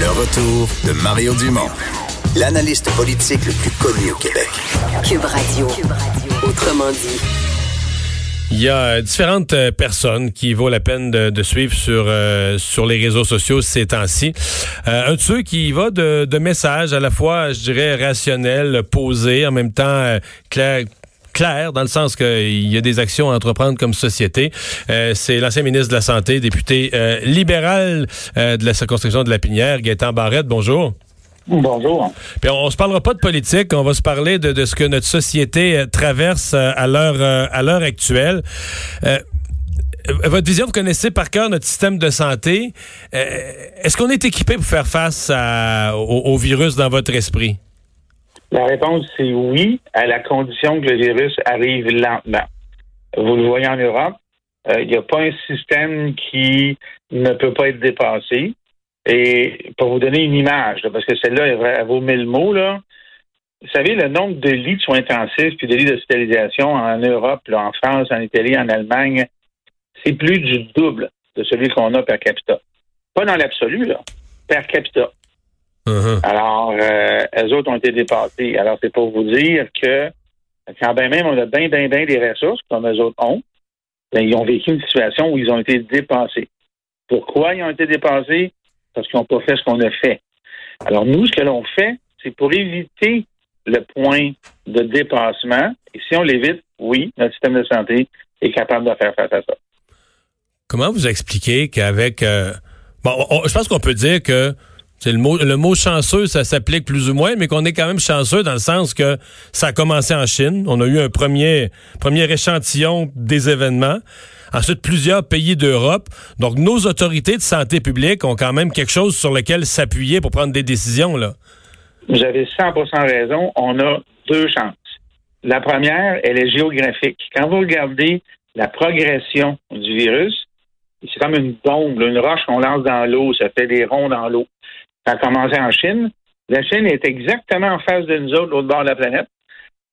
Le retour de Mario Dumont, l'analyste politique le plus connu au Québec. Cube Radio. Autrement dit. Il y a différentes euh, personnes qui vaut la peine de, suivre sur euh, sur les réseaux sociaux ces temps-ci. Euh, un de ceux qui va de, de messages à la fois, je dirais, rationnels, posés, en même temps clair, clair, dans le sens qu'il y a des actions à entreprendre comme société. c'est l'ancien ministre de la Santé, député libéral de la circonscription de la Pinière, Gaétan Barrette. Bonjour. Bonjour. Puis on, se parlera pas de politique, on va se parler de, de ce que notre société euh, traverse euh, à l'heure euh, à l'heure actuelle. votre vision, vous connaissez par cœur notre système de santé. Est-ce qu'on est équipé pour faire face au, virus dans votre esprit? La réponse, c'est oui, à la condition que le virus arrive lentement. Vous le voyez en Europe, il n'y a pas un système qui ne peut pas être dépassé. Et pour vous donner une image, parce que celle-là, elle vaut mille mots, là. Vous savez, le nombre de lits de soins intensifs puis de lits d'hospitalisation en Europe, en France, en Italie, en Allemagne, c'est plus du double de celui qu'on a per capita. Pas dans l'absolu, là, per capita. Uh-huh. Alors, euh, elles autres ont été dépassées. Alors, c'est pour vous dire que quand bien même on a bien, bien, bien des ressources, comme eux autres ont, ben, ils ont vécu une situation où ils ont été dépassés. Pourquoi ils ont été dépassés? parce qu'ils n'ont pas fait ce qu'on a fait. Alors, nous, ce que l'on fait, c'est pour éviter le point de dépassement. Et si on l'évite, oui, notre système de santé est capable de faire face à ça. Comment vous expliquez qu'avec... Euh, bon, je pense qu'on peut dire que le mot, le mot chanceux, ça s'applique plus ou moins, mais qu'on est quand même chanceux dans le sens que ça a commencé en Chine. On a eu un premier, premier échantillon des événements ensuite plusieurs pays d'Europe. Donc, nos autorités de santé publique ont quand même quelque chose sur lequel s'appuyer pour prendre des décisions, là. Vous avez 100% raison. On a deux chances. La première, elle est géographique. Quand vous regardez la progression du virus, c'est comme une bombe, une roche qu'on lance dans l'eau, ça fait des ronds dans l'eau. Ça a commencé en Chine. La Chine est exactement en face de nous autres, l'autre bord de la planète.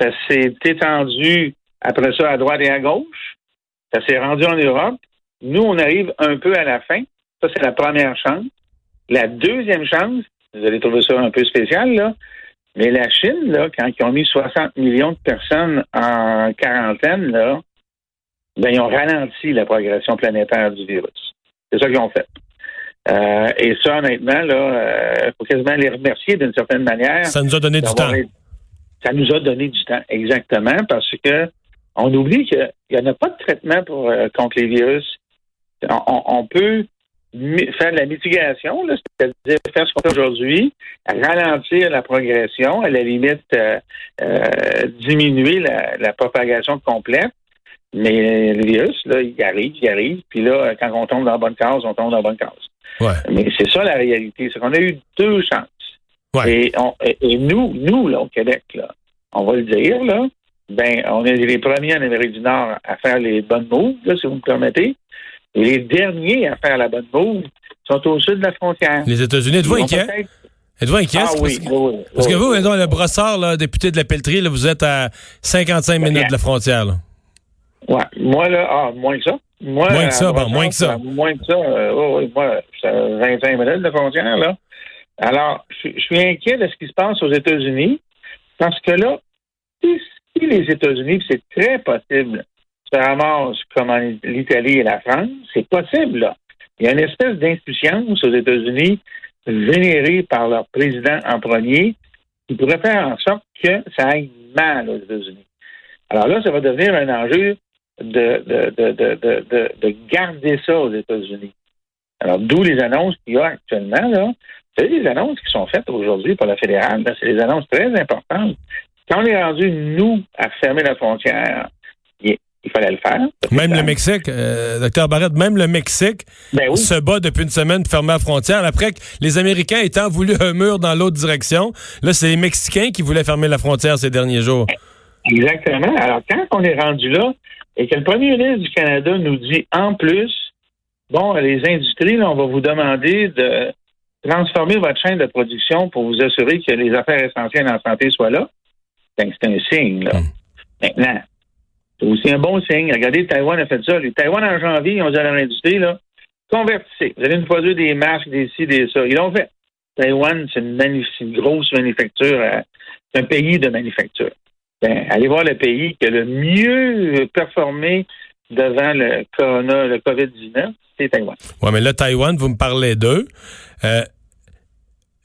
Ça s'est étendu après ça à droite et à gauche. Ça s'est rendu en Europe. Nous, on arrive un peu à la fin. Ça, c'est la première chance. La deuxième chance, vous allez trouver ça un peu spécial, là, mais la Chine, là, quand ils ont mis 60 millions de personnes en quarantaine, là, ben, ils ont ralenti la progression planétaire du virus. C'est ça qu'ils ont fait. Euh, et ça, honnêtement, là, il euh, faut quasiment les remercier d'une certaine manière. Ça nous a donné du temps. Ça nous a donné du temps, exactement, parce que on oublie qu'il n'y en a pas de traitement pour, euh, contre les virus. On, peut faire de la mitigation, c'est-à-dire faire ce qu'on fait aujourd'hui, ralentir la progression, à la limite euh, euh, diminuer la, propagation complète. Mais le virus, là, il arrive, il arrive, puis là, quand on tombe dans la bonne case, on tombe dans la bonne case. Mais c'est ça la réalité, c'est qu'on a eu deux chances. Et, et, nous, nous, là, au Québec, là, on va le dire, là, ben, on est les premiers en Amérique du Nord à faire les bonnes moves, si vous me permettez. Et les derniers à faire la bonne move sont au sud de la frontière. Les États-Unis, êtes-vous inquiet? Êtes-vous inquiet? Ah oui, parce, oui, parce que vous, le brossard, là, député de la Pelletrie, là, vous êtes à 55 minutes de la frontière. Là. Ouais. Moi, là, ah, moins que ça. Moi, moins que ça, bon, moins que ça. Moins que ça. Euh, oui, moi, à 25 minutes de frontière, là. Alors, je suis inquiet de ce qui se passe aux États-Unis parce que là, si les États-Unis, c'est très possible, se ramassent comme en l'Italie et la France, c'est possible, là. Il y a une espèce d'insouciance aux États-Unis générée par leur président en premier qui pourrait faire en sorte que ça aille mal aux États-Unis. Alors là, ça va devenir un enjeu de, de, garder ça aux États-Unis. Alors, d'où les annonces qu'il y a actuellement, là. Vous savez, les annonces qui sont faites aujourd'hui par la fédérale, c'est des annonces très importantes. Quand on est rendu, nous, à fermer la frontière, il, fallait le faire. Même le Mexique, euh, docteur Barrett, même le Mexique ben se bat depuis une semaine pour fermer la frontière. Après que les Américains étant voulu un mur dans l'autre direction, là, c'est les Mexicains qui voulaient fermer la frontière ces derniers jours. Exactement. Alors, quand on est rendu là et que le premier ministre du Canada nous dit en plus, bon, les industries, on va vous demander de transformer votre chaîne de production pour vous assurer que les affaires essentielles en santé soient là. Ben, c'est un signe, là. Hmm. Maintenant, c'est aussi un bon signe. Regardez, Taïwan a fait ça. Les Taïwan, en janvier, ils ont dit à leur industrie, là, convertissez. Vous allez nous produire des masques, des ci, des ça. Ils l'ont fait. Taïwan, c'est une, une, grosse manufacture, euh, c'est un pays de manufacture. Ben, allez voir le pays qui a le mieux performé devant le corona, le COVID-19, c'est Taïwan. Oui, mais là, Taïwan, vous me parlez d'eux. Euh,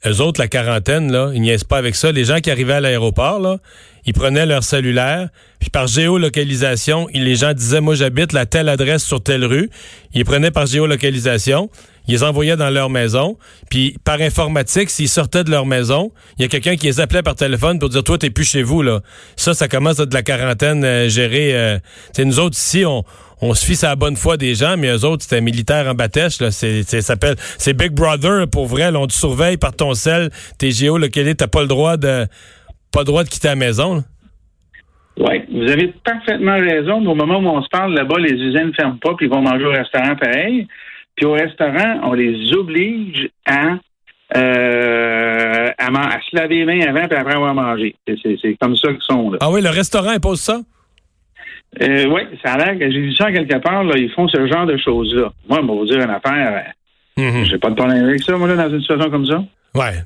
eux autres, la quarantaine, là, ils niaisent pas avec ça. Les gens qui arrivaient à l'aéroport, là, ils prenaient leur cellulaire, puis par géolocalisation, les gens disaient, moi j'habite la telle adresse sur telle rue. Ils prenaient par géolocalisation, ils les envoyaient dans leur maison, puis par informatique, s'ils sortaient de leur maison, il y a quelqu'un qui les appelait par téléphone pour dire, toi, t'es plus chez vous, là. Ça, ça commence à de la quarantaine euh, gérée. Euh, nous autres, ici, on, on se fie à la bonne foi des gens, mais eux autres, c'était militaire en bâtèche, là. C'est, s'appelle, c'est Big Brother, pour vrai, là. On te surveille par ton sel, tes géolocalisés, t'as pas le droit de pas le droit de quitter la maison. Oui, vous avez parfaitement raison. Au moment où on se parle là-bas, les usines ne ferment pas, puis ils vont manger au restaurant pareil. Puis au restaurant, on les oblige à, euh, à, se laver les mains avant, puis après avoir mangé. C'est comme ça qu'ils sont. Là. Ah oui, le restaurant impose ça? Euh, oui, ça a l'air que j'ai vu ça quelque part, là, ils font ce genre de choses-là. Moi, on va vous dire une affaire. Je euh, mm-hmm. J'ai pas de problème avec ça, moi, là, dans une situation comme ça. Ouais.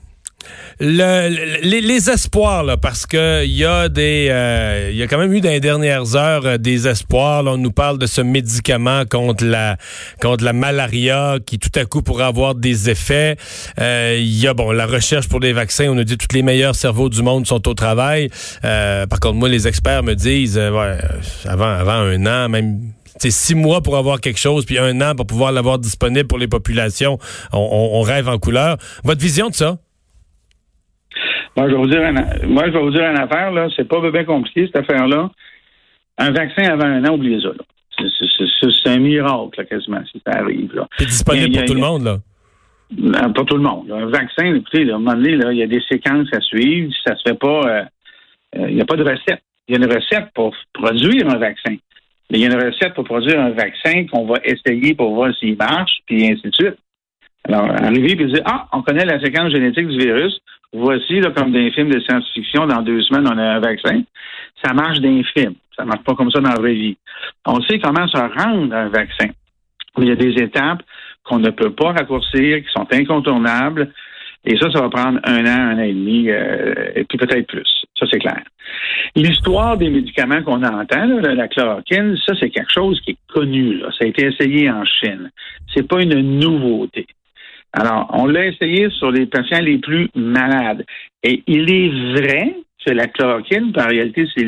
Le, les, espoirs, parce que il y a des, euh, il y a quand même eu dans les dernières heures euh, des espoirs. on nous parle de ce médicament contre la malaria qui tout à coup pourrait avoir des effets. Euh, il y a bon la recherche pour des vaccins. On nous dit que tous les meilleurs cerveaux du monde sont au travail. par contre, moi, les experts me disent, avant un an, même c'est six mois pour avoir quelque chose, puis un an pour pouvoir l'avoir disponible pour les populations. On, on, rêve en couleur. Votre vision de ça? Moi, je vais vous dire, une, moi, je vais vous dire une affaire, là. C'est pas bien compliqué, cette affaire-là. Un vaccin avant un an, oubliez ça, C'est un miracle, quasiment, si ça arrive, là. C'est disponible pour tout le monde, là. Pour tout le monde. Un vaccin, écoutez, à un moment donné, là, il y a des séquences à suivre. Si ça se fait pas, euh, euh, il n'y a pas de recette. Il y a une recette pour produire un vaccin. Mais il y a une recette pour produire un vaccin qu'on va essayer pour voir s'il marche, puis ainsi de suite. Alors, arriver et dire, ah, on connaît la séquence génétique du virus, voici, là, comme dans les films de science-fiction, dans deux semaines, on a un vaccin. Ça marche dans les films. Ça marche pas comme ça dans la vraie vie. On sait comment se rendre un vaccin. Il y a des étapes qu'on ne peut pas raccourcir, qui sont incontournables. Et ça, ça va prendre un an, un an et demi, euh, et puis peut-être plus. Ça, c'est clair. L'histoire des médicaments qu'on entend, là, la chloroquine, ça, c'est quelque chose qui est connu. Là. Ça a été essayé en Chine. C'est pas une nouveauté. Alors, on l'a essayé sur les patients les plus malades. Et il est vrai que la chloroquine, en réalité, c'est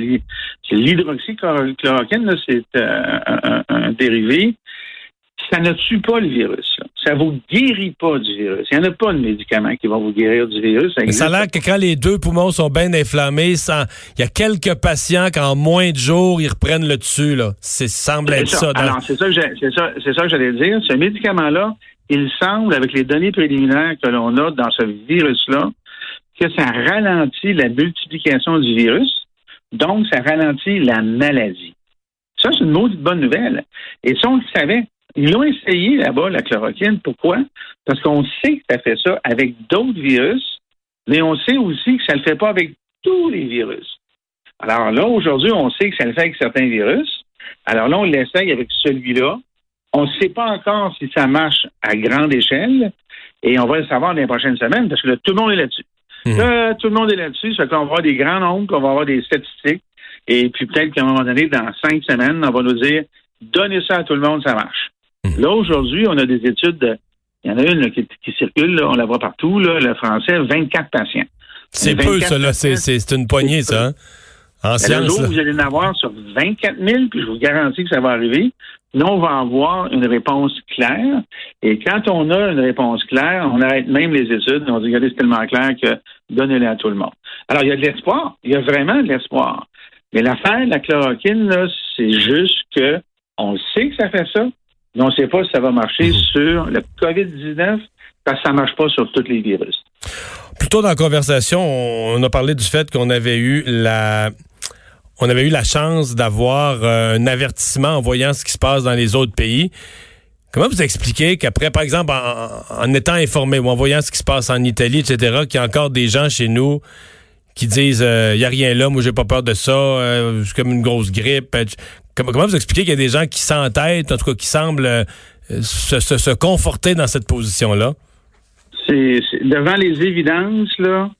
l'hydroxychloroquine, c'est euh, un, dérivé. Ça ne tue pas le virus. Ça ne vous guérit pas du virus. Il n'y en a pas de médicament qui va vous guérir du virus. Ça, ça a l'air que quand les deux poumons sont bien inflammés, il y a quelques patients qu'en moins de jours, ils reprennent le dessus. Là. C'est semble être ça. Alors, c'est ça, ça que j'allais dire. Ce médicament-là, il semble, avec les données préliminaires que l'on a dans ce virus-là, que ça ralentit la multiplication du virus, donc ça ralentit la maladie. Ça, c'est une maudite bonne nouvelle. Et ça, on le savait. Ils l'ont essayé là-bas, la chloroquine. Pourquoi? Parce qu'on sait que ça fait ça avec d'autres virus, mais on sait aussi que ça ne le fait pas avec tous les virus. Alors là, aujourd'hui, on sait que ça le fait avec certains virus. Alors là, on l'essaye avec celui-là. On ne sait pas encore si ça marche à grande échelle et on va le savoir dans les prochaines semaines parce que là, tout le monde est là-dessus. Mmh. Là, tout le monde est là-dessus, ça qu'on va avoir des grands nombres, qu'on va avoir des statistiques et puis peut-être qu'à un moment donné, dans cinq semaines, on va nous dire donnez ça à tout le monde, ça marche. Mmh. Là, aujourd'hui, on a des études, il y en a une qui, circule, on la voit partout, là, le français, 24 patients. C'est peu, ça, là, c'est une poignée, ça. Hein? En science, vous allez en avoir sur 24 000, puis je vous garantis que ça va arriver. Nous, on va avoir une réponse claire. Et quand on a une réponse claire, on arrête même les études. On dit, regardez, c'est tellement clair que donnez-le à tout le monde. Alors, il y a de l'espoir. Il y a vraiment de l'espoir. Mais l'affaire de la chloroquine, c'est juste que on sait que ça fait ça, mais on ne sait pas si ça va marcher mhm. sur le COVID-19 parce que ça ne marche pas sur tous les virus. Plus tôt dans la conversation, on a parlé du fait qu'on avait eu la on avait eu la chance d'avoir euh, un avertissement en voyant ce qui se passe dans les autres pays. Comment vous expliquez qu'après, par exemple, en, étant informé ou en voyant ce qui se passe en Italie, etc., qu'il y a encore des gens chez nous qui disent il euh, n'y a rien là, moi j'ai pas peur de ça, euh, c'est comme une grosse grippe. Comment, vous expliquez qu'il y a des gens qui s'entêtent, en tout cas qui semblent se, se, conforter dans cette position-là? C'est devant les évidences, là,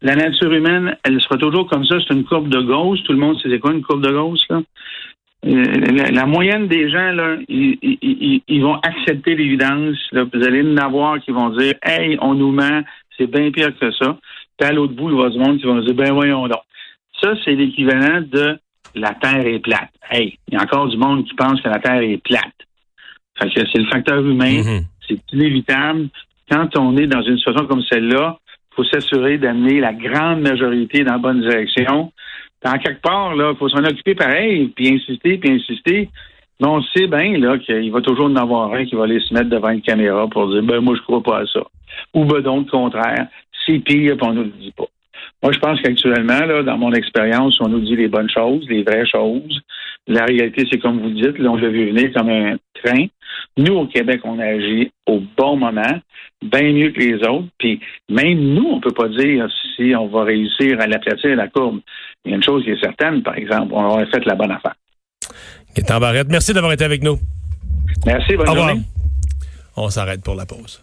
la nature humaine, elle sera toujours comme ça. C'est une courbe de Gauss. Tout le monde sait c'est quoi une courbe de Gauss, là? Euh, la, moyenne des gens, là, ils, vont accepter l'évidence. Vous allez en avoir qui vont dire Hey, on nous ment, c'est bien pire que ça. Puis à l'autre bout, il va se monde qui vont dire Ben voyons donc. Ça, c'est l'équivalent de la Terre est plate. Hey, il y a encore du monde qui pense que la Terre est plate. Fait que c'est le facteur humain, mm-hmm. c'est inévitable. Quand on est dans une situation comme celle-là, faut s'assurer d'amener la grande majorité dans la bonne direction. En quelque part, là, faut s'en occuper pareil, puis insister, puis insister. Mais on sait bien qu'il va toujours en avoir un qui va aller se mettre devant une caméra pour dire ben moi je crois pas à ça. Ou ben donc contraire, c'est pire, puis on nous le dit pas. Moi, je pense qu'actuellement, dans mon expérience, on nous dit les bonnes choses, les vraies choses. La réalité, c'est comme vous dites, là, on l'a vu venir comme un train. Nous, au Québec, on agit au bon moment, bien mieux que les autres. Puis même nous, on peut pas dire si on va réussir à l'aplatir la courbe. Il y a une chose qui est certaine, par exemple, on aurait fait la bonne affaire. Gaétan Barrette, merci d'avoir été avec nous. Merci, bonne journée. On s'arrête pour la pause.